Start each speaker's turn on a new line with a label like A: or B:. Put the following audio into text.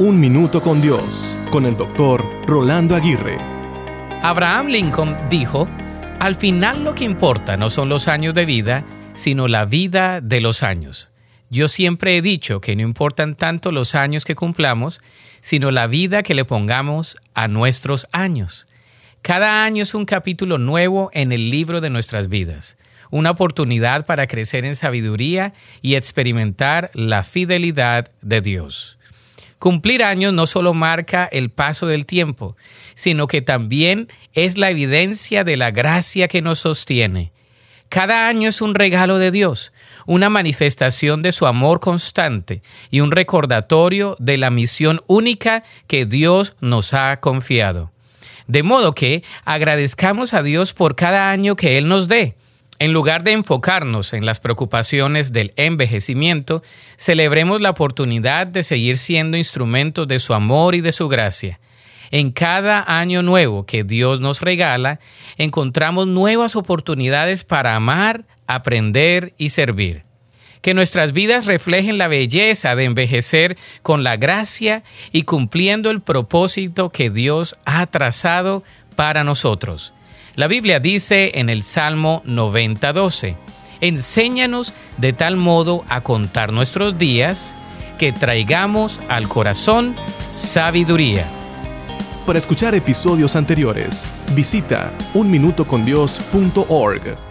A: Un Minuto con Dios, con el doctor Rolando Aguirre.
B: Abraham Lincoln dijo, al final lo que importa no son los años de vida, sino la vida de los años. Yo siempre he dicho que no importan tanto los años que cumplamos, sino la vida que le pongamos a nuestros años. Cada año es un capítulo nuevo en el libro de nuestras vidas, una oportunidad para crecer en sabiduría y experimentar la fidelidad de Dios. Cumplir años no solo marca el paso del tiempo, sino que también es la evidencia de la gracia que nos sostiene. Cada año es un regalo de Dios, una manifestación de su amor constante y un recordatorio de la misión única que Dios nos ha confiado. De modo que agradezcamos a Dios por cada año que Él nos dé en lugar de enfocarnos en las preocupaciones del envejecimiento, celebremos la oportunidad de seguir siendo instrumentos de su amor y de su gracia. En cada año nuevo que Dios nos regala, encontramos nuevas oportunidades para amar, aprender y servir. Que nuestras vidas reflejen la belleza de envejecer con la gracia y cumpliendo el propósito que Dios ha trazado para nosotros. La Biblia dice en el Salmo 90:12, enséñanos de tal modo a contar nuestros días que traigamos al corazón sabiduría.
A: Para escuchar episodios anteriores, visita unminutocondios.org.